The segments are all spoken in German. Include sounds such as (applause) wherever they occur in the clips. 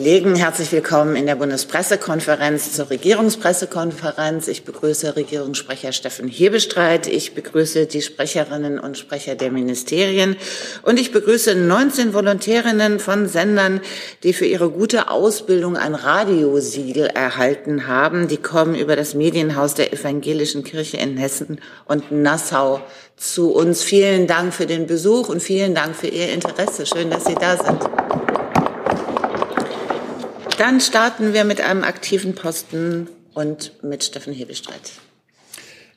Kollegen, herzlich willkommen in der Bundespressekonferenz zur Regierungspressekonferenz. Ich begrüße Regierungssprecher Steffen Hebestreit. Ich begrüße die Sprecherinnen und Sprecher der Ministerien. Und ich begrüße 19 Volontärinnen von Sendern, die für ihre gute Ausbildung ein Radiosiegel erhalten haben. Die kommen über das Medienhaus der Evangelischen Kirche in Hessen und Nassau zu uns. Vielen Dank für den Besuch und vielen Dank für Ihr Interesse. Schön, dass Sie da sind. Dann starten wir mit einem aktiven Posten und mit Steffen Hebestreit.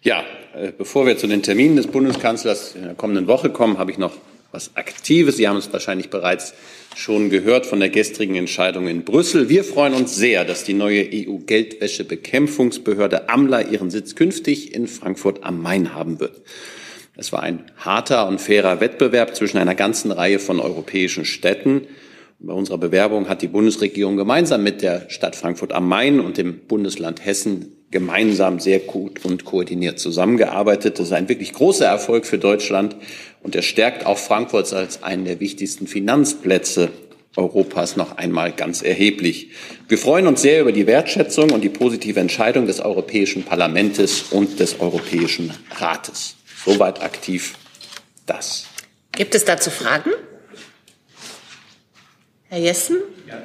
Ja, äh, bevor wir zu den Terminen des Bundeskanzlers in der kommenden Woche kommen, habe ich noch was Aktives. Sie haben es wahrscheinlich bereits schon gehört von der gestrigen Entscheidung in Brüssel. Wir freuen uns sehr, dass die neue EU-Geldwäschebekämpfungsbehörde AMLA ihren Sitz künftig in Frankfurt am Main haben wird. Es war ein harter und fairer Wettbewerb zwischen einer ganzen Reihe von europäischen Städten. Bei unserer Bewerbung hat die Bundesregierung gemeinsam mit der Stadt Frankfurt am Main und dem Bundesland Hessen gemeinsam sehr gut und koordiniert zusammengearbeitet. Das ist ein wirklich großer Erfolg für Deutschland und er stärkt auch Frankfurt als einen der wichtigsten Finanzplätze Europas noch einmal ganz erheblich. Wir freuen uns sehr über die Wertschätzung und die positive Entscheidung des Europäischen Parlaments und des Europäischen Rates. Soweit aktiv das. Gibt es dazu Fragen? Herr Jessen? Ja.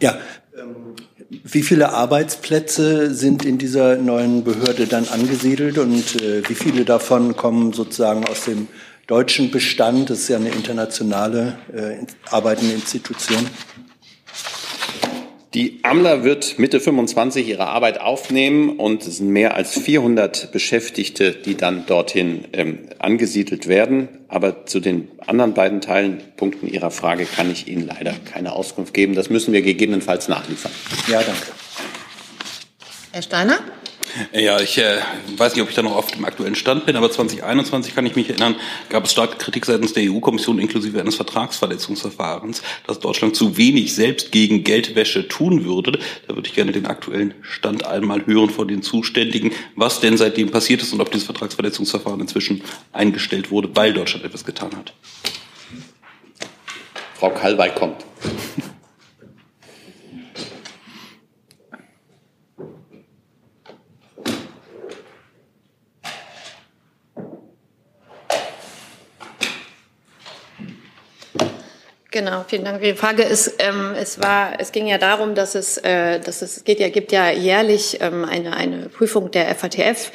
ja ähm, wie viele Arbeitsplätze sind in dieser neuen Behörde dann angesiedelt und äh, wie viele davon kommen sozusagen aus dem deutschen Bestand? Das ist ja eine internationale äh, arbeitende Institution. Die AMLA wird Mitte 25 ihre Arbeit aufnehmen und es sind mehr als 400 Beschäftigte, die dann dorthin ähm, angesiedelt werden. Aber zu den anderen beiden Teilen, Punkten Ihrer Frage kann ich Ihnen leider keine Auskunft geben. Das müssen wir gegebenenfalls nachliefern. Ja, danke. Herr Steiner? Ja, ich äh, weiß nicht, ob ich da noch auf dem aktuellen Stand bin, aber 2021 kann ich mich erinnern, gab es starke Kritik seitens der EU-Kommission inklusive eines Vertragsverletzungsverfahrens, dass Deutschland zu wenig selbst gegen Geldwäsche tun würde. Da würde ich gerne den aktuellen Stand einmal hören von den Zuständigen, was denn seitdem passiert ist und ob dieses Vertragsverletzungsverfahren inzwischen eingestellt wurde, weil Deutschland etwas getan hat. Frau Kalwey kommt. Genau, vielen Dank. Die Frage ist, ähm, es war, es ging ja darum, dass es, äh, dass es geht ja, gibt ja jährlich ähm, eine eine Prüfung der FATF.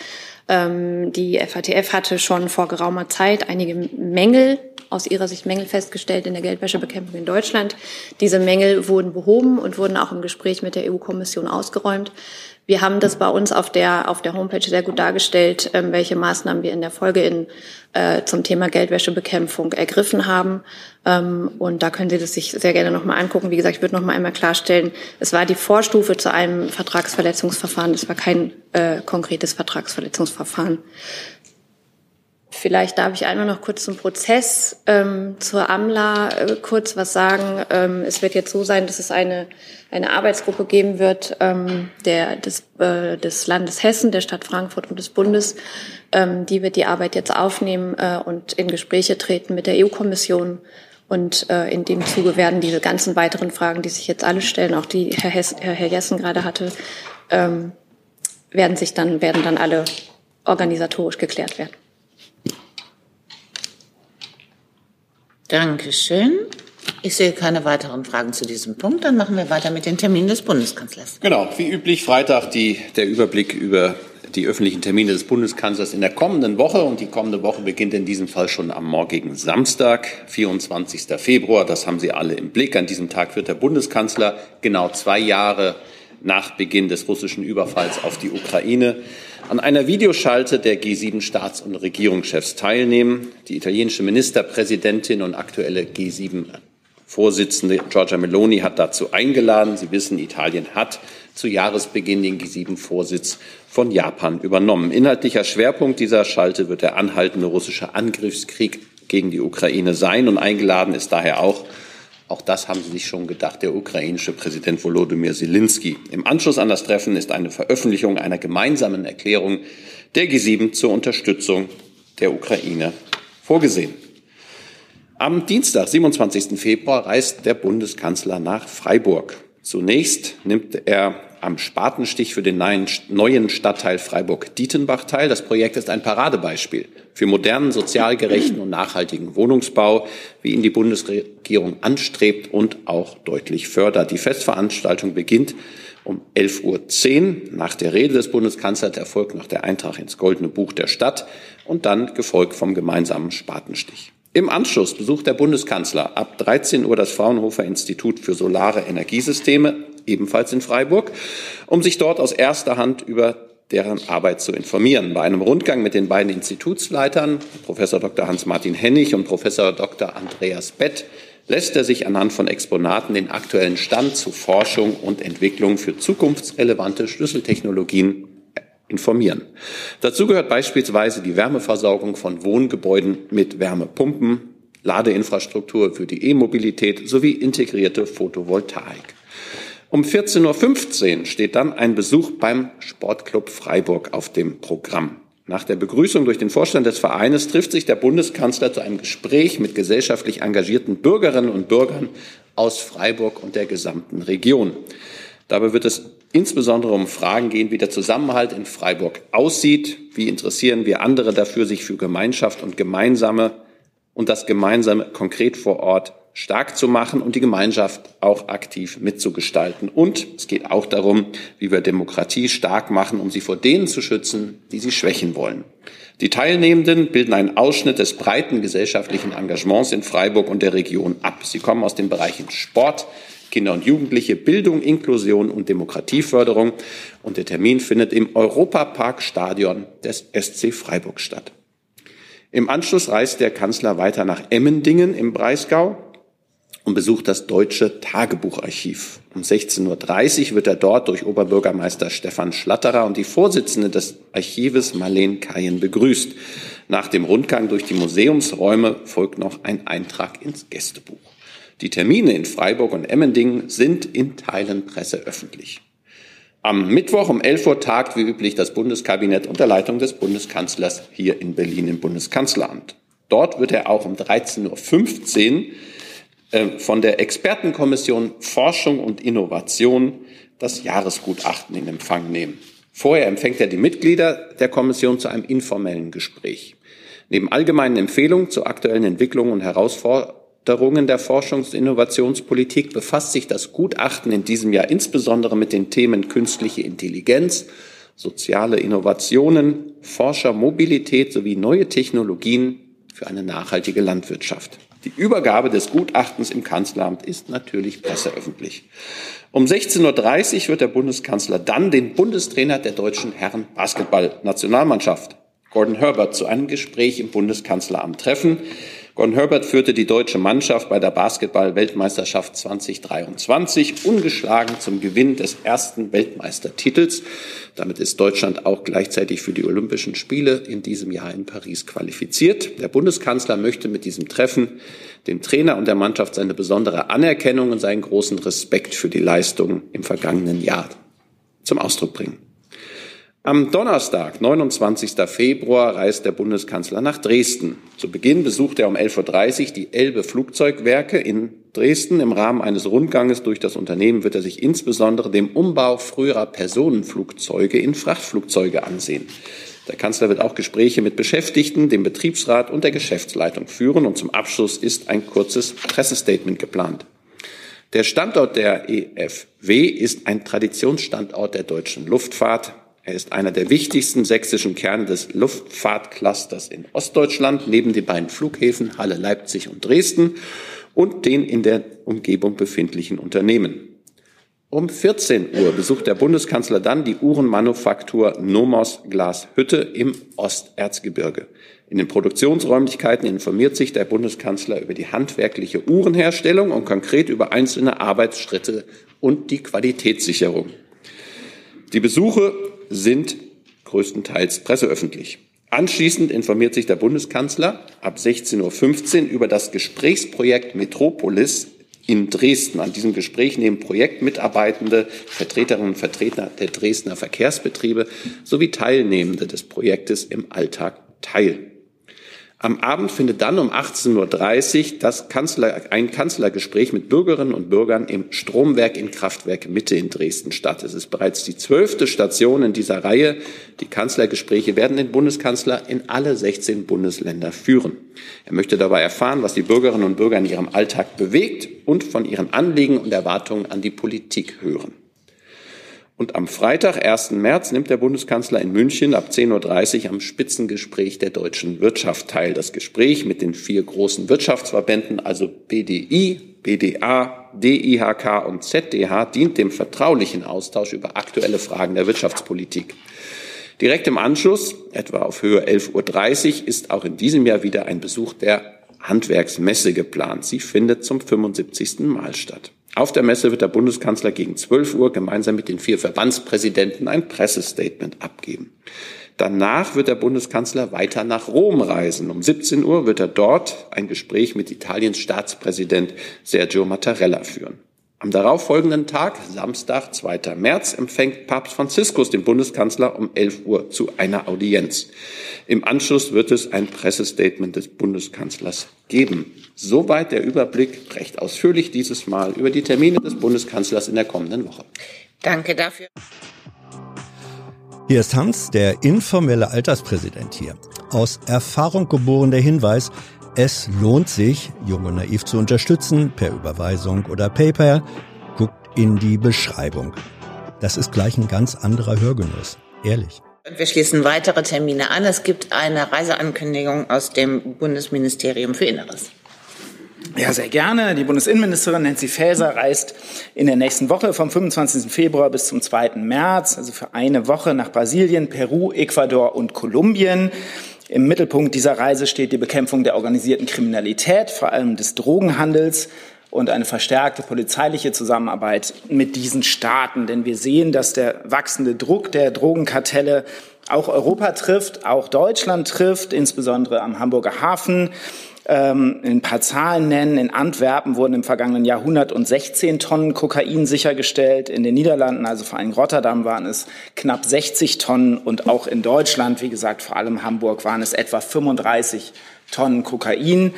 Ähm, die FATF hatte schon vor geraumer Zeit einige Mängel aus ihrer Sicht Mängel festgestellt in der Geldwäschebekämpfung in Deutschland. Diese Mängel wurden behoben und wurden auch im Gespräch mit der EU-Kommission ausgeräumt. Wir haben das bei uns auf der, auf der Homepage sehr gut dargestellt, ähm, welche Maßnahmen wir in der Folge in, äh, zum Thema Geldwäschebekämpfung ergriffen haben. Ähm, und da können Sie das sich sehr gerne nochmal angucken. Wie gesagt, ich würde nochmal einmal klarstellen, es war die Vorstufe zu einem Vertragsverletzungsverfahren. Es war kein äh, konkretes Vertragsverletzungsverfahren. Vielleicht darf ich einmal noch kurz zum Prozess ähm, zur AMLA äh, kurz was sagen. Ähm, es wird jetzt so sein, dass es eine, eine Arbeitsgruppe geben wird ähm, der, des, äh, des Landes Hessen, der Stadt Frankfurt und des Bundes. Ähm, die wird die Arbeit jetzt aufnehmen äh, und in Gespräche treten mit der EU-Kommission. Und äh, in dem Zuge werden diese ganzen weiteren Fragen, die sich jetzt alle stellen, auch die Herr, Hess, Herr Jessen gerade hatte, ähm, werden sich dann, werden dann alle organisatorisch geklärt werden. Dankeschön. Ich sehe keine weiteren Fragen zu diesem Punkt. Dann machen wir weiter mit den Terminen des Bundeskanzlers. Genau, wie üblich Freitag die, der Überblick über die öffentlichen Termine des Bundeskanzlers in der kommenden Woche. Und die kommende Woche beginnt in diesem Fall schon am morgigen Samstag, 24. Februar. Das haben Sie alle im Blick. An diesem Tag wird der Bundeskanzler genau zwei Jahre nach Beginn des russischen Überfalls auf die Ukraine an einer Videoschalte der G7-Staats- und Regierungschefs teilnehmen. Die italienische Ministerpräsidentin und aktuelle G7-Vorsitzende Giorgia Meloni hat dazu eingeladen. Sie wissen, Italien hat zu Jahresbeginn den G7-Vorsitz von Japan übernommen. Inhaltlicher Schwerpunkt dieser Schalte wird der anhaltende russische Angriffskrieg gegen die Ukraine sein und eingeladen ist daher auch auch das haben Sie sich schon gedacht, der ukrainische Präsident Volodymyr Zelensky. Im Anschluss an das Treffen ist eine Veröffentlichung einer gemeinsamen Erklärung der G7 zur Unterstützung der Ukraine vorgesehen. Am Dienstag, 27. Februar, reist der Bundeskanzler nach Freiburg. Zunächst nimmt er am Spatenstich für den neuen Stadtteil Freiburg-Dietenbach teil. Das Projekt ist ein Paradebeispiel für modernen, sozial gerechten und nachhaltigen Wohnungsbau, wie ihn die Bundesregierung anstrebt und auch deutlich fördert. Die Festveranstaltung beginnt um 11.10 Uhr. Nach der Rede des Bundeskanzlers erfolgt noch der Eintrag ins Goldene Buch der Stadt und dann gefolgt vom gemeinsamen Spatenstich. Im Anschluss besucht der Bundeskanzler ab 13 Uhr das Fraunhofer Institut für Solare Energiesysteme, ebenfalls in Freiburg, um sich dort aus erster Hand über deren Arbeit zu informieren. Bei einem Rundgang mit den beiden Institutsleitern, Professor Dr. Hans-Martin Hennig und Professor Dr. Andreas Bett, lässt er sich anhand von Exponaten den aktuellen Stand zu Forschung und Entwicklung für zukunftsrelevante Schlüsseltechnologien informieren. Dazu gehört beispielsweise die Wärmeversorgung von Wohngebäuden mit Wärmepumpen, Ladeinfrastruktur für die E-Mobilität sowie integrierte Photovoltaik. Um 14.15 Uhr steht dann ein Besuch beim Sportclub Freiburg auf dem Programm. Nach der Begrüßung durch den Vorstand des Vereines trifft sich der Bundeskanzler zu einem Gespräch mit gesellschaftlich engagierten Bürgerinnen und Bürgern aus Freiburg und der gesamten Region. Dabei wird es insbesondere um Fragen gehen, wie der Zusammenhalt in Freiburg aussieht, wie interessieren wir andere dafür, sich für Gemeinschaft und gemeinsame und das Gemeinsame konkret vor Ort stark zu machen und die Gemeinschaft auch aktiv mitzugestalten. Und es geht auch darum, wie wir Demokratie stark machen, um sie vor denen zu schützen, die sie schwächen wollen. Die Teilnehmenden bilden einen Ausschnitt des breiten gesellschaftlichen Engagements in Freiburg und der Region ab. Sie kommen aus den Bereichen Sport, Kinder und Jugendliche, Bildung, Inklusion und Demokratieförderung. Und der Termin findet im Europaparkstadion des SC Freiburg statt. Im Anschluss reist der Kanzler weiter nach Emmendingen im Breisgau und besucht das Deutsche Tagebucharchiv. Um 16.30 Uhr wird er dort durch Oberbürgermeister Stefan Schlatterer und die Vorsitzende des Archives Marlene Kayen begrüßt. Nach dem Rundgang durch die Museumsräume folgt noch ein Eintrag ins Gästebuch. Die Termine in Freiburg und Emmendingen sind in Teilen presseöffentlich. Am Mittwoch um 11 Uhr tagt wie üblich das Bundeskabinett unter Leitung des Bundeskanzlers hier in Berlin im Bundeskanzleramt. Dort wird er auch um 13.15 Uhr von der Expertenkommission Forschung und Innovation das Jahresgutachten in Empfang nehmen. Vorher empfängt er die Mitglieder der Kommission zu einem informellen Gespräch. Neben allgemeinen Empfehlungen zu aktuellen Entwicklungen und Herausforderungen Forderungen der Forschungs- und Innovationspolitik befasst sich das Gutachten in diesem Jahr insbesondere mit den Themen künstliche Intelligenz, soziale Innovationen, Forschermobilität sowie neue Technologien für eine nachhaltige Landwirtschaft. Die Übergabe des Gutachtens im Kanzleramt ist natürlich presseöffentlich. Um 16.30 Uhr wird der Bundeskanzler dann den Bundestrainer der deutschen Herren Basketball-Nationalmannschaft, Gordon Herbert, zu einem Gespräch im Bundeskanzleramt treffen. Gordon Herbert führte die deutsche Mannschaft bei der Basketball-Weltmeisterschaft 2023 ungeschlagen zum Gewinn des ersten Weltmeistertitels. Damit ist Deutschland auch gleichzeitig für die Olympischen Spiele in diesem Jahr in Paris qualifiziert. Der Bundeskanzler möchte mit diesem Treffen dem Trainer und der Mannschaft seine besondere Anerkennung und seinen großen Respekt für die Leistungen im vergangenen Jahr zum Ausdruck bringen. Am Donnerstag, 29. Februar, reist der Bundeskanzler nach Dresden. Zu Beginn besucht er um 11.30 Uhr die Elbe Flugzeugwerke in Dresden. Im Rahmen eines Rundganges durch das Unternehmen wird er sich insbesondere dem Umbau früherer Personenflugzeuge in Frachtflugzeuge ansehen. Der Kanzler wird auch Gespräche mit Beschäftigten, dem Betriebsrat und der Geschäftsleitung führen. Und zum Abschluss ist ein kurzes Pressestatement geplant. Der Standort der EFW ist ein Traditionsstandort der deutschen Luftfahrt. Er ist einer der wichtigsten sächsischen Kerne des Luftfahrtclusters in Ostdeutschland, neben den beiden Flughäfen Halle, Leipzig und Dresden und den in der Umgebung befindlichen Unternehmen. Um 14 Uhr besucht der Bundeskanzler dann die Uhrenmanufaktur Nomos Glashütte im Osterzgebirge. In den Produktionsräumlichkeiten informiert sich der Bundeskanzler über die handwerkliche Uhrenherstellung und konkret über einzelne Arbeitsschritte und die Qualitätssicherung. Die Besuche sind größtenteils presseöffentlich. Anschließend informiert sich der Bundeskanzler ab 16.15 Uhr über das Gesprächsprojekt Metropolis in Dresden. An diesem Gespräch nehmen Projektmitarbeitende, Vertreterinnen und Vertreter der Dresdner Verkehrsbetriebe sowie Teilnehmende des Projektes im Alltag teil. Am Abend findet dann um 18.30 Uhr das Kanzler, ein Kanzlergespräch mit Bürgerinnen und Bürgern im Stromwerk in Kraftwerk Mitte in Dresden statt. Es ist bereits die zwölfte Station in dieser Reihe. Die Kanzlergespräche werden den Bundeskanzler in alle 16 Bundesländer führen. Er möchte dabei erfahren, was die Bürgerinnen und Bürger in ihrem Alltag bewegt und von ihren Anliegen und Erwartungen an die Politik hören. Und am Freitag, 1. März, nimmt der Bundeskanzler in München ab 10.30 Uhr am Spitzengespräch der deutschen Wirtschaft teil. Das Gespräch mit den vier großen Wirtschaftsverbänden, also BDI, BDA, DIHK und ZDH, dient dem vertraulichen Austausch über aktuelle Fragen der Wirtschaftspolitik. Direkt im Anschluss, etwa auf Höhe 11.30 Uhr, ist auch in diesem Jahr wieder ein Besuch der Handwerksmesse geplant. Sie findet zum 75. Mal statt. Auf der Messe wird der Bundeskanzler gegen 12 Uhr gemeinsam mit den vier Verbandspräsidenten ein Pressestatement abgeben. Danach wird der Bundeskanzler weiter nach Rom reisen. Um 17 Uhr wird er dort ein Gespräch mit Italiens Staatspräsident Sergio Mattarella führen. Am darauffolgenden Tag, Samstag, 2. März, empfängt Papst Franziskus den Bundeskanzler um 11 Uhr zu einer Audienz. Im Anschluss wird es ein Pressestatement des Bundeskanzlers geben. Soweit der Überblick, recht ausführlich dieses Mal, über die Termine des Bundeskanzlers in der kommenden Woche. Danke dafür. Hier ist Hans, der informelle Alterspräsident hier. Aus Erfahrung geboren der Hinweis, es lohnt sich, Jung und Naiv zu unterstützen, per Überweisung oder PayPal. Guckt in die Beschreibung. Das ist gleich ein ganz anderer Hörgenuss. Ehrlich. Und wir schließen weitere Termine an. Es gibt eine Reiseankündigung aus dem Bundesministerium für Inneres. Ja, sehr gerne. Die Bundesinnenministerin Nancy Faeser reist in der nächsten Woche vom 25. Februar bis zum 2. März, also für eine Woche nach Brasilien, Peru, Ecuador und Kolumbien. Im Mittelpunkt dieser Reise steht die Bekämpfung der organisierten Kriminalität, vor allem des Drogenhandels und eine verstärkte polizeiliche Zusammenarbeit mit diesen Staaten. Denn wir sehen, dass der wachsende Druck der Drogenkartelle auch Europa trifft, auch Deutschland trifft, insbesondere am Hamburger Hafen ähm, ein paar Zahlen nennen. In Antwerpen wurden im vergangenen Jahr 116 Tonnen Kokain sichergestellt. In den Niederlanden, also vor allem Rotterdam, waren es knapp 60 Tonnen. Und auch in Deutschland, wie gesagt, vor allem Hamburg, waren es etwa 35 Tonnen Kokain.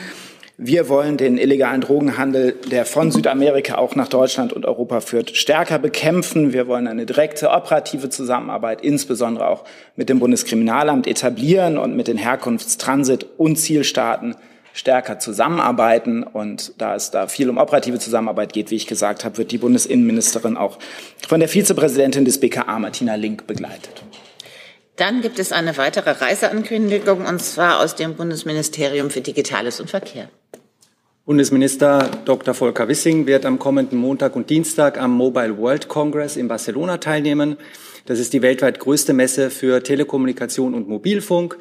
Wir wollen den illegalen Drogenhandel, der von Südamerika auch nach Deutschland und Europa führt, stärker bekämpfen. Wir wollen eine direkte operative Zusammenarbeit, insbesondere auch mit dem Bundeskriminalamt etablieren und mit den Herkunftstransit- und Zielstaaten stärker zusammenarbeiten. Und da es da viel um operative Zusammenarbeit geht, wie ich gesagt habe, wird die Bundesinnenministerin auch von der Vizepräsidentin des BKA, Martina Link, begleitet. Dann gibt es eine weitere Reiseankündigung, und zwar aus dem Bundesministerium für Digitales und Verkehr. Bundesminister Dr. Volker Wissing wird am kommenden Montag und Dienstag am Mobile World Congress in Barcelona teilnehmen. Das ist die weltweit größte Messe für Telekommunikation und Mobilfunk.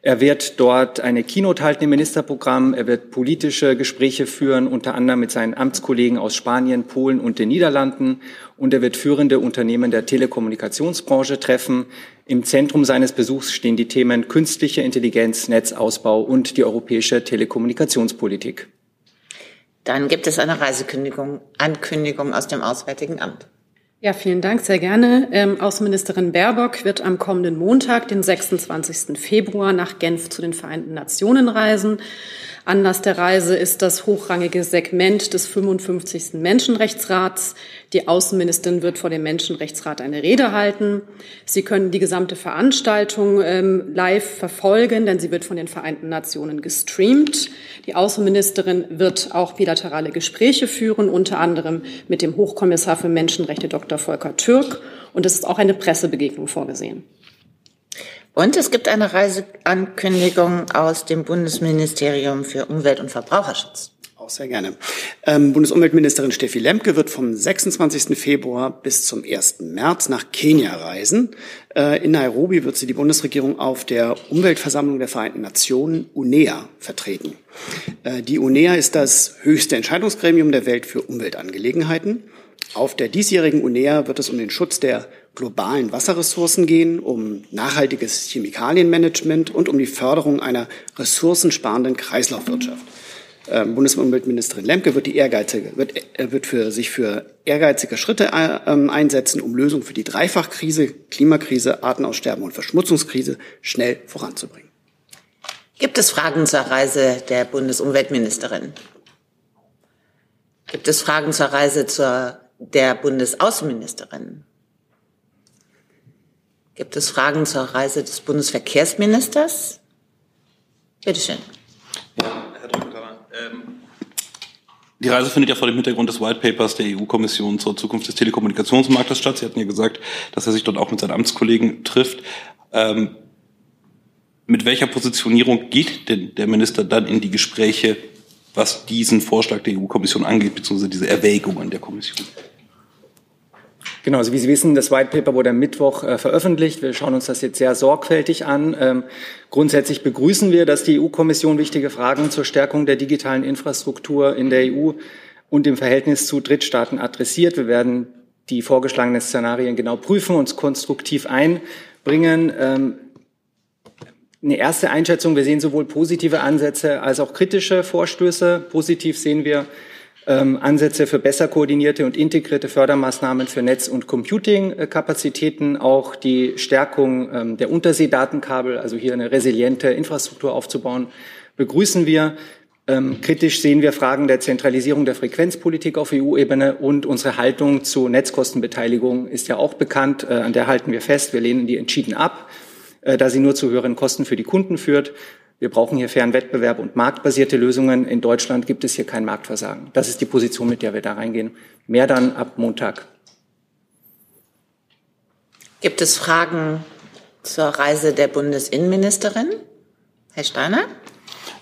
Er wird dort eine Keynote halten im Ministerprogramm. Er wird politische Gespräche führen, unter anderem mit seinen Amtskollegen aus Spanien, Polen und den Niederlanden. Und er wird führende Unternehmen der Telekommunikationsbranche treffen. Im Zentrum seines Besuchs stehen die Themen künstliche Intelligenz, Netzausbau und die europäische Telekommunikationspolitik. Dann gibt es eine Reisekündigung, Ankündigung aus dem Auswärtigen Amt. Ja, vielen Dank, sehr gerne. Ähm, Außenministerin Baerbock wird am kommenden Montag, den 26. Februar, nach Genf zu den Vereinten Nationen reisen. Anlass der Reise ist das hochrangige Segment des 55. Menschenrechtsrats. Die Außenministerin wird vor dem Menschenrechtsrat eine Rede halten. Sie können die gesamte Veranstaltung ähm, live verfolgen, denn sie wird von den Vereinten Nationen gestreamt. Die Außenministerin wird auch bilaterale Gespräche führen, unter anderem mit dem Hochkommissar für Menschenrechte Dr. Volker Türk. Und es ist auch eine Pressebegegnung vorgesehen. Und es gibt eine Reiseankündigung aus dem Bundesministerium für Umwelt und Verbraucherschutz. Auch sehr gerne. Ähm, Bundesumweltministerin Steffi Lemke wird vom 26. Februar bis zum 1. März nach Kenia reisen. Äh, in Nairobi wird sie die Bundesregierung auf der Umweltversammlung der Vereinten Nationen UNEA vertreten. Äh, die UNEA ist das höchste Entscheidungsgremium der Welt für Umweltangelegenheiten. Auf der diesjährigen UNEA wird es um den Schutz der globalen Wasserressourcen gehen, um nachhaltiges Chemikalienmanagement und um die Förderung einer ressourcensparenden Kreislaufwirtschaft. Ähm, Bundesumweltministerin Lemke wird, die ehrgeizige, wird, äh, wird für sich für ehrgeizige Schritte äh, ähm, einsetzen, um Lösungen für die Dreifachkrise, Klimakrise, Artenaussterben und Verschmutzungskrise schnell voranzubringen. Gibt es Fragen zur Reise der Bundesumweltministerin? Gibt es Fragen zur Reise zur, der Bundesaußenministerin? Gibt es Fragen zur Reise des Bundesverkehrsministers? Bitte schön. Ja, Herr Doktor, ähm, die Reise findet ja vor dem Hintergrund des White Papers der EU-Kommission zur Zukunft des Telekommunikationsmarktes statt. Sie hatten ja gesagt, dass er sich dort auch mit seinen Amtskollegen trifft. Ähm, mit welcher Positionierung geht denn der Minister dann in die Gespräche, was diesen Vorschlag der EU-Kommission angeht, beziehungsweise diese Erwägungen der Kommission? Genau, also wie Sie wissen, das White Paper wurde am Mittwoch äh, veröffentlicht. Wir schauen uns das jetzt sehr sorgfältig an. Ähm, grundsätzlich begrüßen wir, dass die EU-Kommission wichtige Fragen zur Stärkung der digitalen Infrastruktur in der EU und im Verhältnis zu Drittstaaten adressiert. Wir werden die vorgeschlagenen Szenarien genau prüfen, uns konstruktiv einbringen. Ähm, eine erste Einschätzung, wir sehen sowohl positive Ansätze als auch kritische Vorstöße. Positiv sehen wir ähm, Ansätze für besser koordinierte und integrierte Fördermaßnahmen für Netz- und Computing-Kapazitäten, auch die Stärkung ähm, der Unterseedatenkabel, also hier eine resiliente Infrastruktur aufzubauen, begrüßen wir. Ähm, kritisch sehen wir Fragen der Zentralisierung der Frequenzpolitik auf EU-Ebene und unsere Haltung zu Netzkostenbeteiligung ist ja auch bekannt. Äh, an der halten wir fest. Wir lehnen die entschieden ab, da sie nur zu höheren Kosten für die Kunden führt. Wir brauchen hier fairen Wettbewerb und marktbasierte Lösungen. In Deutschland gibt es hier kein Marktversagen. Das ist die Position, mit der wir da reingehen. Mehr dann ab Montag. Gibt es Fragen zur Reise der Bundesinnenministerin? Herr Steiner?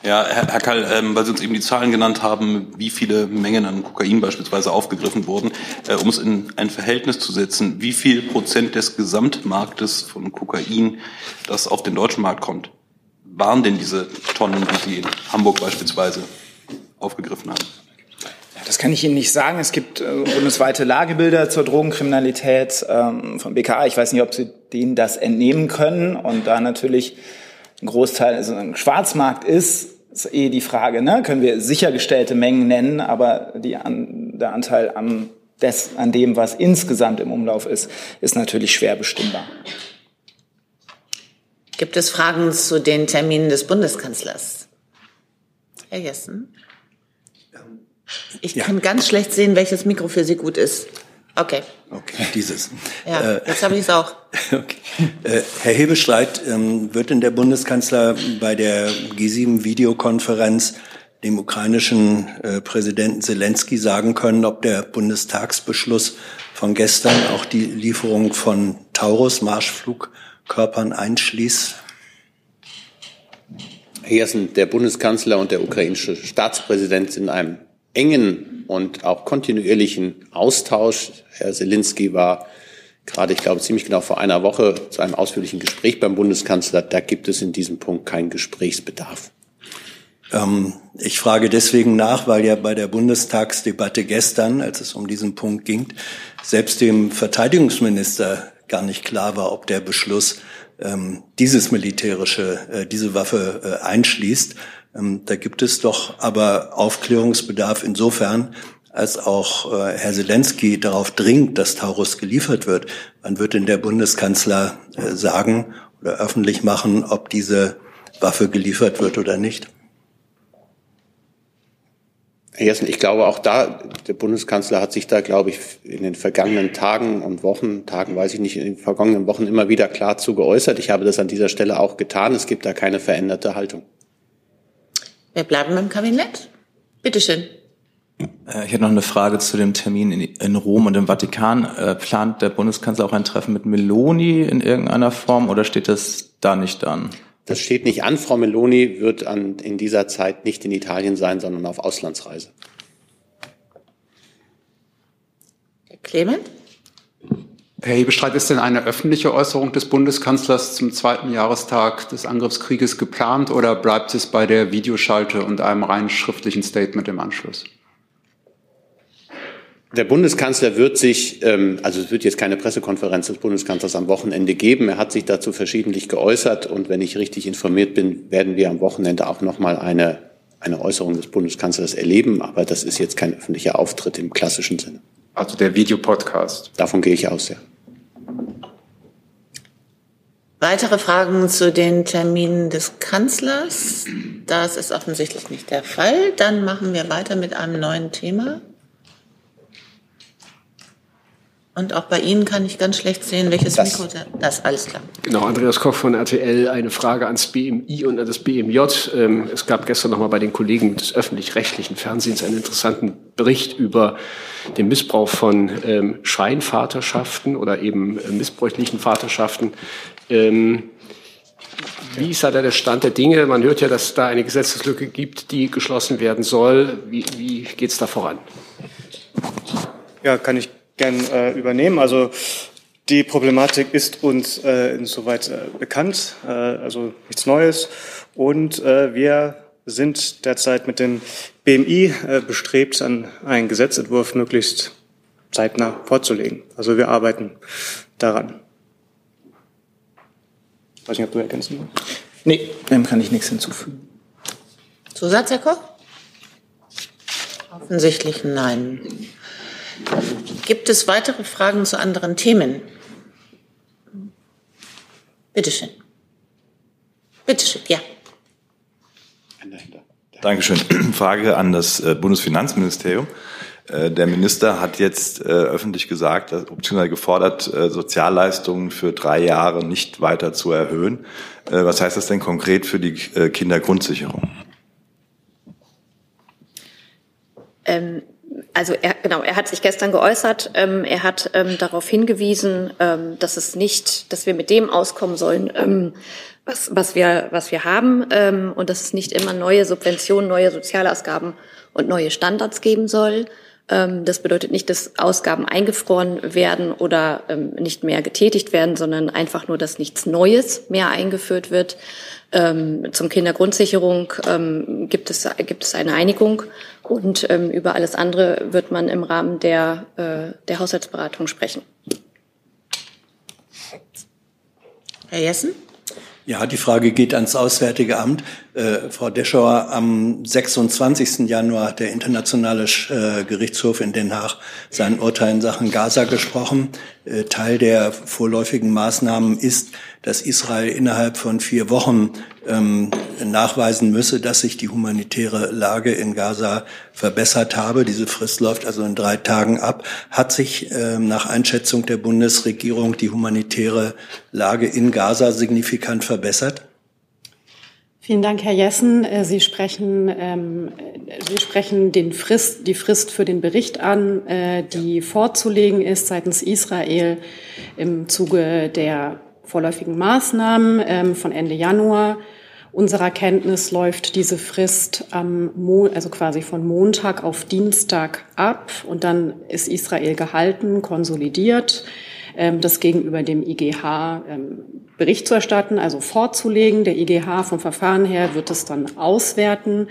Ja, Herr, Herr Kall, ähm, weil Sie uns eben die Zahlen genannt haben, wie viele Mengen an Kokain beispielsweise aufgegriffen wurden, äh, um es in ein Verhältnis zu setzen, wie viel Prozent des Gesamtmarktes von Kokain, das auf den deutschen Markt kommt, waren denn diese Tonnen, die Sie in Hamburg beispielsweise aufgegriffen haben? Das kann ich Ihnen nicht sagen. Es gibt äh, bundesweite Lagebilder zur Drogenkriminalität ähm, vom BKA. Ich weiß nicht, ob Sie denen das entnehmen können. Und da natürlich ein Großteil also ein Schwarzmarkt ist, ist eh die Frage, ne? können wir sichergestellte Mengen nennen, aber die an, der Anteil am, des, an dem, was insgesamt im Umlauf ist, ist natürlich schwer bestimmbar. Gibt es Fragen zu den Terminen des Bundeskanzlers? Herr Jessen? Ich ja. kann ganz schlecht sehen, welches Mikro für Sie gut ist. Okay. Okay, dieses. Ja, äh, jetzt habe ich es auch. (laughs) Okay. Äh, Herr Hebestreit, ähm, wird denn der Bundeskanzler bei der G7-Videokonferenz dem ukrainischen äh, Präsidenten Zelensky sagen können, ob der Bundestagsbeschluss von gestern auch die Lieferung von Taurus-Marschflug Körpern einschließt? Herr Jessen, der Bundeskanzler und der ukrainische Staatspräsident sind in einem engen und auch kontinuierlichen Austausch. Herr Zelensky war gerade, ich glaube, ziemlich genau vor einer Woche zu einem ausführlichen Gespräch beim Bundeskanzler. Da gibt es in diesem Punkt keinen Gesprächsbedarf. Ähm, ich frage deswegen nach, weil ja bei der Bundestagsdebatte gestern, als es um diesen Punkt ging, selbst dem Verteidigungsminister gar nicht klar war, ob der Beschluss ähm, dieses militärische, äh, diese Waffe äh, einschließt. Ähm, da gibt es doch aber Aufklärungsbedarf insofern, als auch äh, Herr Zelensky darauf dringt, dass Taurus geliefert wird. Wann wird denn der Bundeskanzler äh, sagen oder öffentlich machen, ob diese Waffe geliefert wird oder nicht? Herr Jessen, ich glaube auch da, der Bundeskanzler hat sich da, glaube ich, in den vergangenen Tagen und Wochen, Tagen weiß ich nicht, in den vergangenen Wochen immer wieder klar zu geäußert. Ich habe das an dieser Stelle auch getan. Es gibt da keine veränderte Haltung. Wir bleiben beim Kabinett. Bitte schön. Äh, ich hätte noch eine Frage zu dem Termin in, Rom und im Vatikan. Äh, plant der Bundeskanzler auch ein Treffen mit Meloni in irgendeiner Form oder steht das da nicht an? Das steht nicht an. Frau Meloni wird an, in dieser Zeit nicht in Italien sein, sondern auf Auslandsreise. Herr Clement? Herr Hebestreit, ist denn eine öffentliche Äußerung des Bundeskanzlers zum zweiten Jahrestag des Angriffskrieges geplant oder bleibt es bei der Videoschalte und einem rein schriftlichen Statement im Anschluss? Der Bundeskanzler wird sich, ähm, also es wird jetzt keine Pressekonferenz des Bundeskanzlers am Wochenende geben. Er hat sich dazu verschiedentlich geäußert und wenn ich richtig informiert bin, werden wir am Wochenende auch noch mal eine, eine Äußerung des Bundeskanzlers erleben. Aber das ist jetzt kein öffentlicher Auftritt im klassischen Sinne. Also der Videopodcast. Davon gehe ich aus, ja. Weitere Fragen zu den Terminen des Kanzlers? Das ist offensichtlich nicht der Fall. Dann machen wir weiter mit einem neuen Thema. Und auch bei Ihnen kann ich ganz schlecht sehen, welches das. Mikro. Das, alles klar. Genau, Andreas Koch von RTL. Eine Frage ans BMI und an das BMJ. Ähm, es gab gestern nochmal bei den Kollegen des öffentlich-rechtlichen Fernsehens einen interessanten Bericht über den Missbrauch von ähm, Scheinvaterschaften oder eben äh, missbräuchlichen Vaterschaften. Ähm, wie ist da der Stand der Dinge? Man hört ja, dass es da eine Gesetzeslücke gibt, die geschlossen werden soll. Wie, wie geht es da voran? Ja, kann ich gern äh, übernehmen. Also die Problematik ist uns äh, insoweit äh, bekannt, äh, also nichts Neues. Und äh, wir sind derzeit mit dem BMI äh, bestrebt, an einen Gesetzentwurf möglichst zeitnah vorzulegen. Also wir arbeiten daran. Ich weiß nicht, ob du ergänzen willst. Nee, dem kann ich nichts hinzufügen. Zusatz, Herr Koch? Offensichtlich nein. Gibt es weitere Fragen zu anderen Themen? Bitte schön. Bitte schön, ja. Dankeschön. (clears throat) Frage an das äh, Bundesfinanzministerium. Äh, der Minister hat jetzt äh, öffentlich gesagt, beziehungsweise gefordert, Sozialleistungen für drei Jahre nicht weiter zu erhöhen. Was heißt das denn konkret für die Kindergrundsicherung? Ähm also er, genau, er hat sich gestern geäußert. Ähm, er hat ähm, darauf hingewiesen, ähm, dass es nicht, dass wir mit dem auskommen sollen, ähm, was, was wir, was wir haben, ähm, und dass es nicht immer neue Subventionen, neue Sozialausgaben und neue Standards geben soll. Ähm, das bedeutet nicht, dass Ausgaben eingefroren werden oder nicht mehr getätigt werden, sondern einfach nur, dass nichts Neues mehr eingeführt wird. Ähm, zum Kindergrundsicherung ähm, gibt, es, gibt es eine Einigung und ähm, über alles andere wird man im Rahmen der, äh, der Haushaltsberatung sprechen. Herr Jessen? Ja, die Frage geht ans Auswärtige Amt. Äh, Frau Deschauer, am 26. Januar hat der Internationale äh, Gerichtshof in Den Haag sein Urteil in Sachen Gaza gesprochen. Äh, Teil der vorläufigen Maßnahmen ist, dass Israel innerhalb von vier Wochen ähm, nachweisen müsse, dass sich die humanitäre Lage in Gaza verbessert habe. Diese Frist läuft also in drei Tagen ab. Hat sich ähm, nach Einschätzung der Bundesregierung die humanitäre Lage in Gaza signifikant verbessert? Vielen Dank, Herr Jessen. Äh, Sie sprechen, ähm, Sie sprechen den Frist, die Frist für den Bericht an, äh, die vorzulegen ist seitens Israel im Zuge der vorläufigen Maßnahmen ähm, von Ende Januar. Unserer Kenntnis läuft diese Frist am Mo also quasi von Montag auf Dienstag ab und dann ist Israel gehalten, konsolidiert, das gegenüber dem IGH ähm, Bericht zu erstatten, also vorzulegen. Der IGH vom Verfahren her wird es dann auswerten.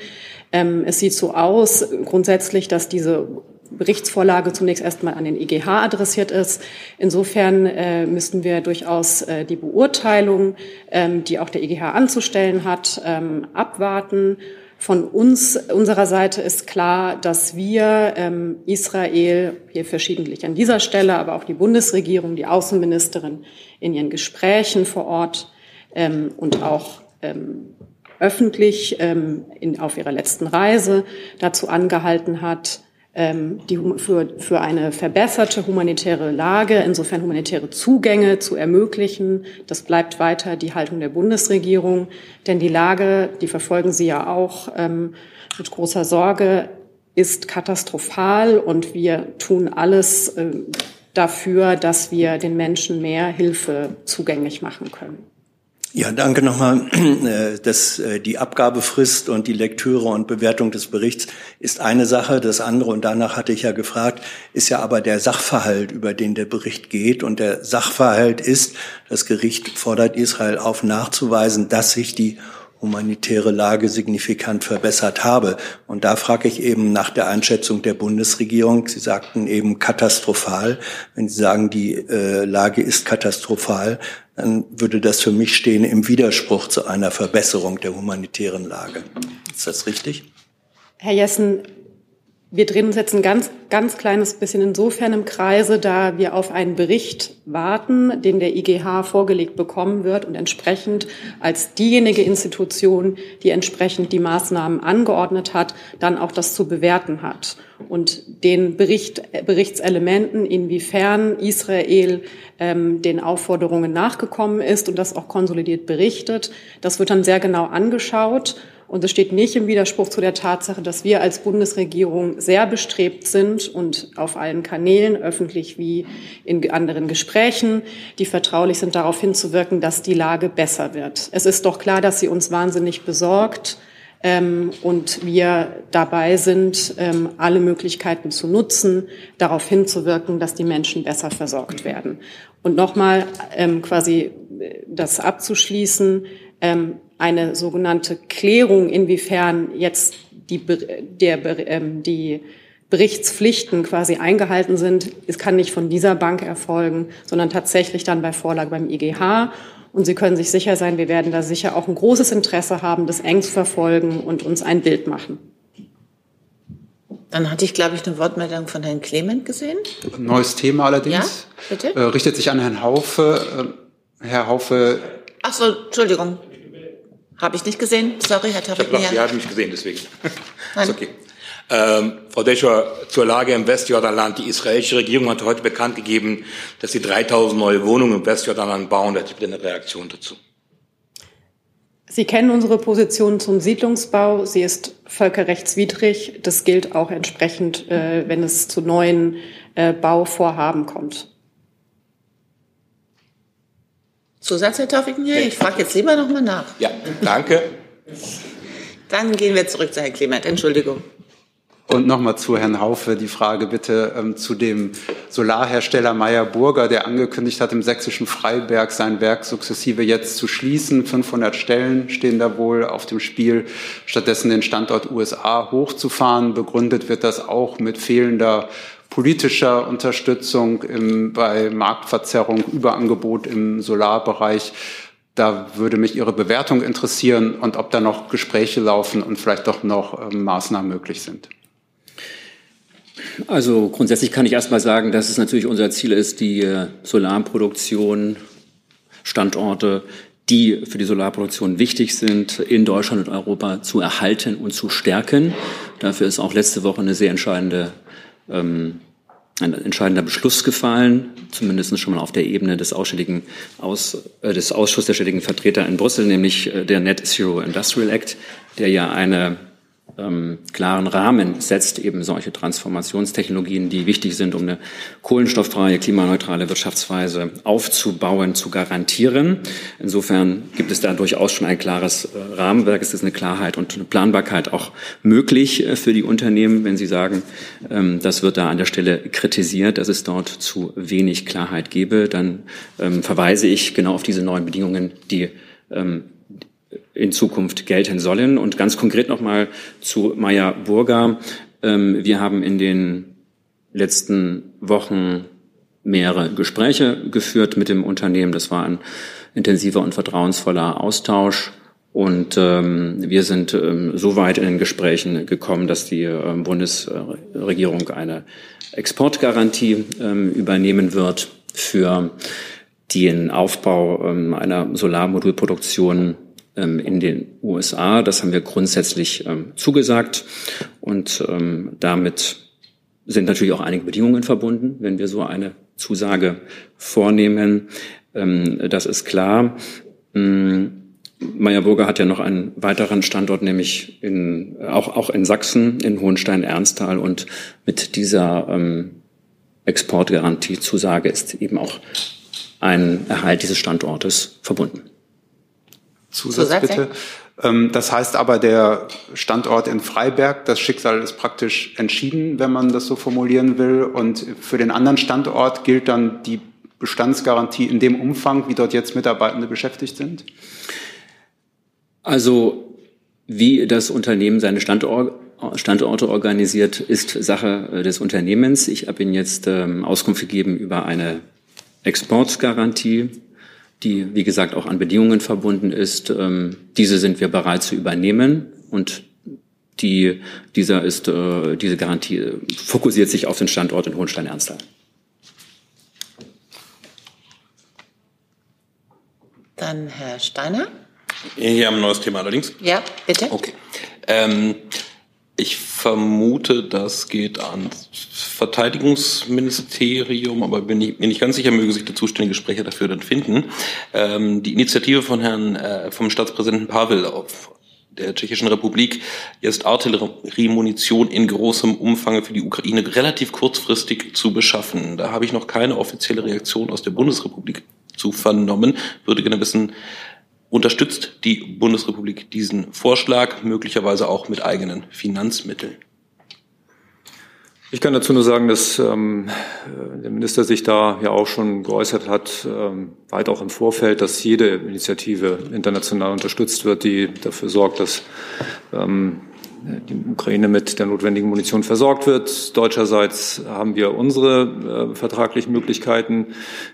Ähm, es sieht so aus, grundsätzlich, dass diese Berichtsvorlage zunächst erstmal an den IGH adressiert ist. Insofern äh, müssten wir durchaus äh, die Beurteilung, ähm, die auch der IGH anzustellen hat, ähm, abwarten. Von uns, unserer Seite ist klar, dass wir ähm, Israel hier verschiedentlich an dieser Stelle, aber auch die Bundesregierung, die Außenministerin in ihren Gesprächen vor Ort ähm, und auch ähm, öffentlich ähm, in, auf ihrer letzten Reise dazu angehalten hat, die, für, für eine verbesserte humanitäre Lage, insofern humanitäre Zugänge zu ermöglichen. Das bleibt weiter die Haltung der Bundesregierung, denn die Lage, die verfolgen Sie ja auch ähm, mit großer Sorge, ist katastrophal und wir tun alles äh, dafür, dass wir den Menschen mehr Hilfe zugänglich machen können. Ja, danke nochmal. (clears throat) Äh, das, äh, die Abgabefrist und die Lektüre und Bewertung des Berichts ist eine Sache. Das andere, und danach hatte ich ja gefragt, ist ja aber der Sachverhalt, über den der Bericht geht. Und der Sachverhalt ist, das Gericht fordert Israel auf, nachzuweisen, dass sich die humanitäre Lage signifikant verbessert habe. Und da frage ich eben nach der Einschätzung der Bundesregierung. Sie sagten eben katastrophal. Wenn Sie sagen, die äh, Lage ist katastrophal, dann würde das für mich stehen im Widerspruch zu einer Verbesserung der humanitären Lage. Ist das richtig? Herr Jessen, Wir drehen uns jetzt ein ganz, ganz kleines bisschen insofern im Kreise, da wir auf einen Bericht warten, den der IGH vorgelegt bekommen wird und entsprechend als diejenige Institution, die entsprechend die Maßnahmen angeordnet hat, dann auch das zu bewerten hat. Und den Bericht, Berichtselementen, inwiefern Israel ähm, den Aufforderungen nachgekommen ist und das auch konsolidiert berichtet, das wird dann sehr genau angeschaut. Und es steht nicht im Widerspruch zu der Tatsache, dass wir als Bundesregierung sehr bestrebt sind und auf allen Kanälen, öffentlich wie in anderen Gesprächen, die vertraulich sind, darauf hinzuwirken, dass die Lage besser wird. Es ist doch klar, dass sie uns wahnsinnig besorgt ähm, und wir dabei sind, ähm, alle Möglichkeiten zu nutzen, darauf hinzuwirken, dass die Menschen besser versorgt werden. Und nochmal ähm, quasi äh, das abzuschließen, ähm, eine sogenannte Klärung, inwiefern jetzt die, der, ähm, die Berichtspflichten quasi eingehalten sind. Es kann nicht von dieser Bank erfolgen, sondern tatsächlich dann bei Vorlage beim IGH. Und Sie können sich sicher sein, wir werden da sicher auch ein großes Interesse haben, das eng zu verfolgen und uns ein Bild machen. Dann hatte ich, glaube ich, eine Wortmeldung von Herrn Clement gesehen. Neues Thema allerdings. Ja, bitte. Äh, richtet sich an Herrn Haufe. Äh, Herr Haufe. Ach so, Entschuldigung. Habe ich nicht gesehen. Sorry, Herr Tarik. Sie haben mich gesehen, deswegen. (laughs) Nein. Ist okay. Ähm, Frau Deschor, zur Lage im Westjordanland. Die israelische Regierung hat heute bekannt gegeben, dass sie 3000 neue Wohnungen im Westjordanland bauen. Da hätte ich bitte eine Reaktion dazu. Sie kennen unsere Position zum Siedlungsbau. Sie ist völkerrechtswidrig. Das gilt auch entsprechend, äh, wenn es zu neuen äh, Bauvorhaben kommt. Zusatz, Herr Taufik? Ich frage jetzt lieber noch mal nach. Ja, danke. Dann gehen wir zurück zu Herrn Clement. Entschuldigung. Und nochmal zu Herrn Haufe die Frage bitte ähm, zu dem Solarhersteller Meyer Burger, der angekündigt hat, im sächsischen Freiberg sein Werk sukzessive jetzt zu schließen. 500 Stellen stehen da wohl auf dem Spiel, stattdessen den Standort USA hochzufahren. Begründet wird das auch mit fehlender politischer Unterstützung im, bei Marktverzerrung, Überangebot im Solarbereich. Da würde mich Ihre Bewertung interessieren und ob da noch Gespräche laufen und vielleicht doch noch ähm, Maßnahmen möglich sind. Also grundsätzlich kann ich erst mal sagen, dass es natürlich unser Ziel ist, die äh, Solarproduktion, Standorte, die für die Solarproduktion wichtig sind, in Deutschland und Europa zu erhalten und zu stärken. Dafür ist auch letzte Woche eine sehr entscheidende ähm, ein entscheidender Beschluss gefallen, zumindest schon mal auf der Ebene des, Aus, äh, des Ausschusses der ständigen Vertreter in Brüssel, nämlich äh, der Net Zero Industrial Act, der ja eine ähm, klaren Rahmen setzt, eben solche Transformationstechnologien, die wichtig sind, um eine kohlenstofffreie, klimaneutrale Wirtschaftsweise aufzubauen, zu garantieren. Insofern gibt es da durchaus schon ein klares äh, Rahmenwerk. Es ist eine Klarheit und eine Planbarkeit auch möglich äh, für die Unternehmen, wenn sie sagen, ähm, das wird da an der Stelle kritisiert, dass es dort zu wenig Klarheit gebe. Dann ähm, verweise ich genau auf diese neuen Bedingungen, die ähm, in Zukunft gelten sollen. Und ganz konkret nochmal zu Maya Burger. Ähm, wir haben in den letzten Wochen mehrere Gespräche geführt mit dem Unternehmen. Das war ein intensiver und vertrauensvoller Austausch. Und ähm, wir sind ähm, so weit in den Gesprächen gekommen, dass die ähm, Bundesregierung eine Exportgarantie ähm, übernehmen wird für den Aufbau ähm, einer Solarmodulproduktion in den USA. Das haben wir grundsätzlich ähm, zugesagt und ähm, damit sind natürlich auch einige Bedingungen verbunden, wenn wir so eine Zusage vornehmen. das ist klar. Meyerburger hat ja noch einen weiteren Standort, nämlich in, auch, auch in Sachsen, in Hohenstein-Ernsthal. Und mit dieser ähm, Exportgarantiezusage ist eben auch ein Erhalt dieses Standortes verbunden. Zusatz, Zusatz bitte. Ähm, das heißt aber, der Standort in Freiberg, das Schicksal ist praktisch entschieden, wenn man das so formulieren will. Und für den anderen Standort gilt dann die Bestandsgarantie in dem Umfang, wie dort jetzt Mitarbeitende beschäftigt sind? Also wie das Unternehmen seine Standorte Standorte organisiert, ist Sache äh, des Unternehmens. Ich habe Ihnen jetzt ähm, Auskunft gegeben über eine Exportgarantie die, wie gesagt, auch an Bedingungen verbunden ist. Ähm, diese sind wir bereit zu übernehmen und Die, dieser ist, äh, diese Garantie fokussiert sich auf den Standort in Hohenstein-Ernsthal. Dann Herr Steiner. Hier haben wir ein neues Thema allerdings. Ja, bitte. Okay. Ähm, ich vermute, das geht ans Verteidigungsministerium, aber bin ich mir nicht ganz sicher, möge sich der zuständige Sprecher dafür dann finden. Ähm, die Initiative von Herrn, äh, vom Staatspräsidenten Pavel auf der Tschechischen Republik, jetzt Artilleriemunition in großem Umfang für die Ukraine relativ kurzfristig zu beschaffen. Da habe ich noch keine offizielle Reaktion aus der Bundesrepublik zu vernommen. Würde gerne wissen, unterstützt die Bundesrepublik diesen Vorschlag, möglicherweise auch mit eigenen Finanzmitteln? Ich kann dazu nur sagen, dass ähm, der Minister sich da ja auch schon geäußert hat, ähm, weit auch im Vorfeld, dass jede Initiative international unterstützt wird, die dafür sorgt, dass ähm, die Ukraine mit der notwendigen Munition versorgt wird. Deutscherseits haben wir unsere äh, vertraglichen Möglichkeiten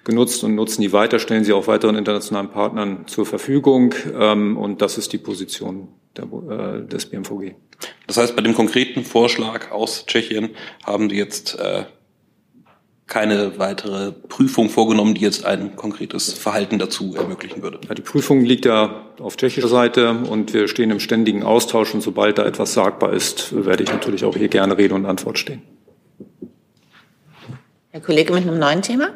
genutzt und nutzen die weiter, stellen sie auch weiteren internationalen Partnern zur Verfügung. Ähm, und das ist die Position der, äh, des BMVG. Das heißt, bei dem konkreten Vorschlag aus Tschechien haben die jetzt äh, keine weitere Prüfung vorgenommen, die jetzt ein konkretes Verhalten dazu ermöglichen würde. Ja, die Prüfung liegt ja auf tschechischer Seite und wir stehen im ständigen Austausch und sobald da etwas sagbar ist, werde ich natürlich auch hier gerne Rede und Antwort stehen. Herr Kollege mit einem neuen Thema?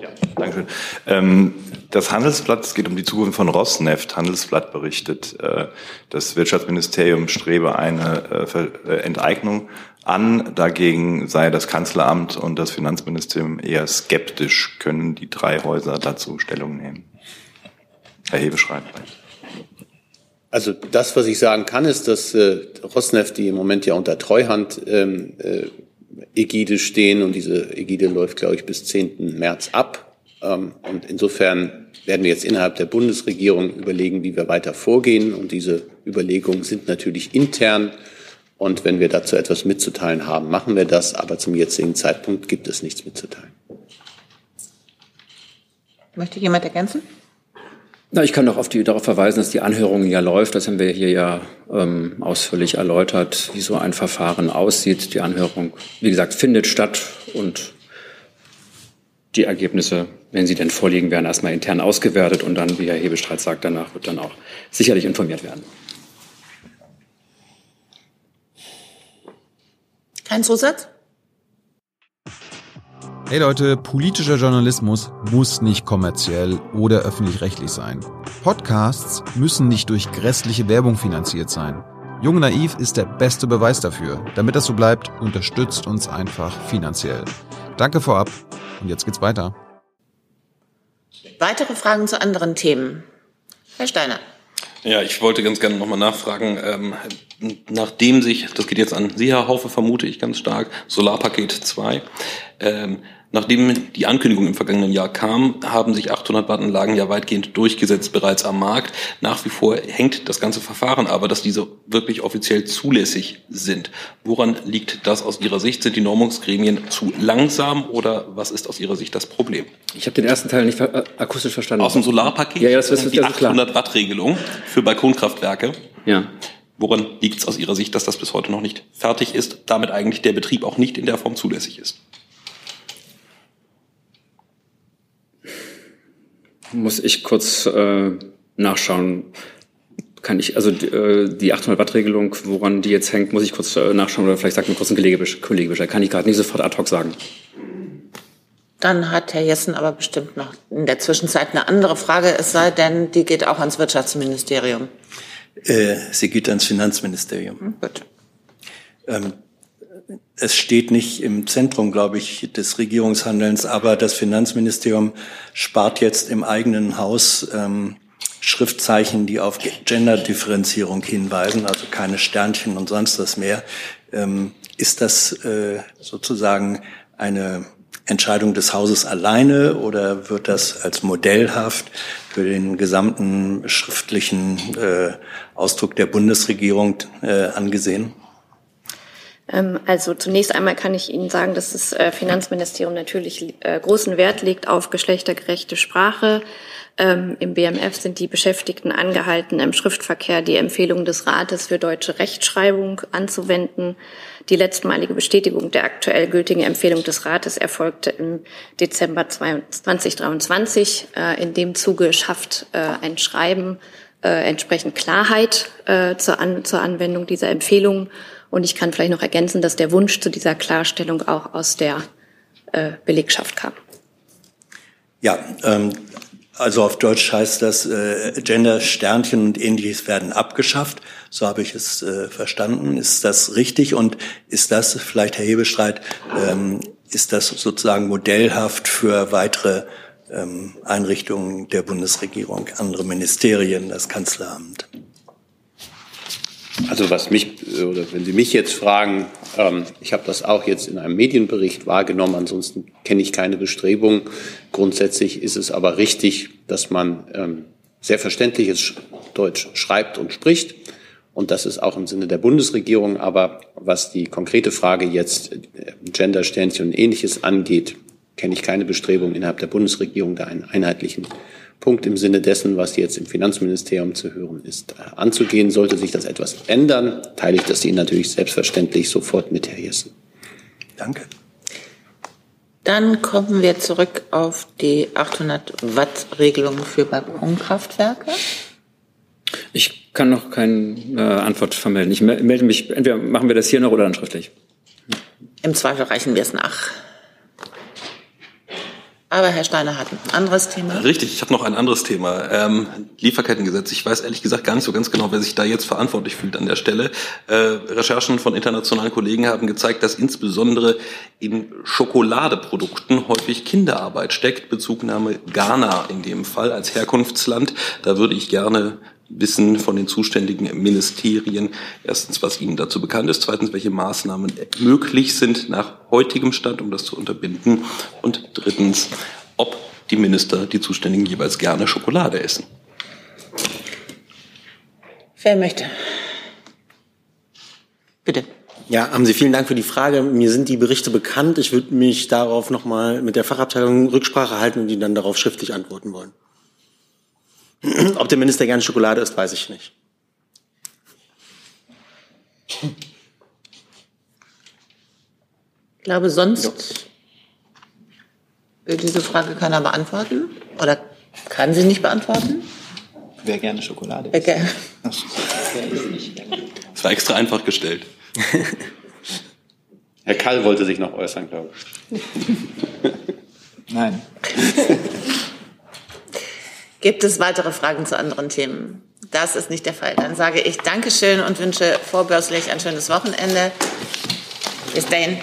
Ja, Dankeschön. Ähm, das Handelsblatt, es geht um die Zukunft von Rosneft. Handelsblatt berichtet, äh, das Wirtschaftsministerium strebe eine äh, äh, Enteignung an. Dagegen sei das Kanzleramt und das Finanzministerium eher skeptisch. Können die drei Häuser dazu Stellung nehmen? Herr Hebeschreib. Also das, was ich sagen kann, ist, dass äh, Rosneft, die im Moment ja unter Treuhand ähm, äh, Ägide stehen und diese Ägide läuft, glaube ich, bis 10. März ab. Ähm, und insofern werden wir jetzt innerhalb der Bundesregierung überlegen, wie wir weiter vorgehen. Und diese Überlegungen sind natürlich intern. Und wenn wir dazu etwas mitzuteilen haben, machen wir das. Aber zum jetzigen Zeitpunkt gibt es nichts mitzuteilen. Möchte jemand ergänzen? Na, ich kann noch auf die, darauf verweisen, dass die Anhörung ja läuft. Das haben wir hier ja ähm, ausführlich erläutert, wie so ein Verfahren aussieht. Die Anhörung, wie gesagt, findet statt und die Ergebnisse, wenn sie denn vorliegen, werden erstmal intern ausgewertet und dann, wie Herr Hebestreit sagt, danach wird dann auch sicherlich informiert werden. Kein Zusatz? Hey Leute, politischer Journalismus muss nicht kommerziell oder öffentlich-rechtlich sein. Podcasts müssen nicht durch grässliche Werbung finanziert sein. Jung Naiv ist der beste Beweis dafür. Damit das so bleibt, unterstützt uns einfach finanziell. Danke vorab und jetzt geht's weiter. Weitere Fragen zu anderen Themen? Herr Steiner. Ja, ich wollte ganz gerne nochmal nachfragen, ähm, nachdem sich, das geht jetzt an Sie, Herr Haufe, vermute ich ganz stark, Solarpaket 2, ähm, Nachdem die Ankündigung im vergangenen Jahr kam, haben sich 800 Wattanlagen ja weitgehend durchgesetzt bereits am Markt. Nach wie vor hängt das ganze Verfahren aber, dass diese wirklich offiziell zulässig sind. Woran liegt das aus Ihrer Sicht? Sind die Normungsgremien zu langsam oder was ist aus Ihrer Sicht das Problem? Ich habe den ersten Teil nicht akustisch verstanden. Aus dem Solarpaket? Ja, ja das ist die 800 Watt Regelung für Balkonkraftwerke. Ja. Woran liegt es aus Ihrer Sicht, dass das bis heute noch nicht fertig ist, damit eigentlich der Betrieb auch nicht in der Form zulässig ist? Muss ich kurz äh, nachschauen. Kann ich, also äh, die 800 Watt Regelung, woran die jetzt hängt, muss ich kurz äh, nachschauen oder vielleicht sagt mir kurz ein Kollege, Kollege Bescheid. Kann ich gerade nicht sofort ad hoc sagen. Dann hat Herr Jessen aber bestimmt noch in der Zwischenzeit eine andere Frage, es sei denn, die geht auch ans Wirtschaftsministerium. Äh, sie geht ans Finanzministerium. Hm, gut. Ähm, es steht nicht im Zentrum, glaube ich, des Regierungshandelns, aber das Finanzministerium spart jetzt im eigenen Haus ähm, Schriftzeichen, die auf Genderdifferenzierung hinweisen, also keine Sternchen und sonst was mehr. Ähm, ist das äh, sozusagen eine Entscheidung des Hauses alleine oder wird das als modellhaft für den gesamten schriftlichen äh, Ausdruck der Bundesregierung äh, angesehen? Ähm, also zunächst einmal kann ich Ihnen sagen, dass das äh, Finanzministerium natürlich äh, großen Wert legt auf geschlechtergerechte Sprache. Ähm, Im BMF sind die Beschäftigten angehalten, im Schriftverkehr die Empfehlung des Rates für deutsche Rechtschreibung anzuwenden. Die letztmalige Bestätigung der aktuell gültigen Empfehlung des Rates erfolgte im Dezember 2023. Äh, in dem Zuge schafft ein Schreiben entsprechend Klarheit zur, An zur Anwendung dieser Empfehlung und ich kann vielleicht noch ergänzen, dass der Wunsch zu dieser Klarstellung auch aus der äh, Belegschaft kam. Ja, ähm, also auf Deutsch heißt das, äh, Gender-Sternchen und ähnliches werden abgeschafft. So habe ich es äh, verstanden. Ist das richtig? Und ist das, vielleicht Herr Hebestreit, ähm, ist das sozusagen modellhaft für weitere ähm, Einrichtungen der Bundesregierung, andere Ministerien, das Kanzleramt? Also was mich, oder wenn Sie mich jetzt fragen, ähm, ich habe das auch jetzt in einem Medienbericht wahrgenommen, ansonsten kenne ich keine Bestrebung. Grundsätzlich ist es aber richtig, dass man ähm, sehr verständliches Deutsch schreibt und spricht. Und das ist auch im Sinne der Bundesregierung. Aber was die konkrete Frage jetzt äh, Gender-Sternchen und ähnliches angeht, kenne ich keine Bestrebung innerhalb der Bundesregierung, da einen einheitlichen Punkt im Sinne dessen, was jetzt im Finanzministerium zu hören ist, äh, anzugehen. Sollte sich das etwas ändern, teile ich das Ihnen natürlich selbstverständlich sofort mit, Herr Jessen. Danke. Dann kommen wir zurück auf die 800 Watt Regelung für Balkonkraftwerke. Ich kann noch keine äh, Antwort vermelden. Ich melde mich, entweder machen wir das hier noch oder dann schriftlich. Im Zweifel reichen wir es nach. Aber Herr Steiner hat ein anderes Thema. Richtig, ich habe noch ein anderes Thema. Ähm, Lieferkettengesetz. Ich weiß ehrlich gesagt gar nicht so ganz genau, wer sich da jetzt verantwortlich fühlt an der Stelle. Äh, Recherchen von internationalen Kollegen haben gezeigt, dass insbesondere in Schokoladeprodukten häufig Kinderarbeit steckt. Bezugnahme Ghana in dem Fall als Herkunftsland. Da würde ich gerne wissen von den zuständigen Ministerien, erstens, was Ihnen dazu bekannt ist, zweitens, welche Maßnahmen möglich sind nach heutigem Stand, um das zu unterbinden und drittens, ob die Minister, die Zuständigen, jeweils gerne Schokolade essen. Wer möchte? Bitte. Ja, haben Sie vielen Dank für die Frage. Mir sind die Berichte bekannt. Ich würde mich darauf nochmal mit der Fachabteilung Rücksprache halten und Ihnen dann darauf schriftlich antworten wollen. Ob der Minister gerne Schokolade isst, weiß ich nicht. Ich glaube, sonst will diese Frage keiner beantworten oder kann sie nicht beantworten. Wer gerne Schokolade isst. Wer Das war extra einfach gestellt. (laughs) Herr Kall wollte sich noch äußern, glaube ich. Nein. (laughs) Gibt es weitere Fragen zu anderen Themen? Das ist nicht der Fall. Dann sage ich Dankeschön und wünsche vorbörslich ein schönes Wochenende. Bis dahin.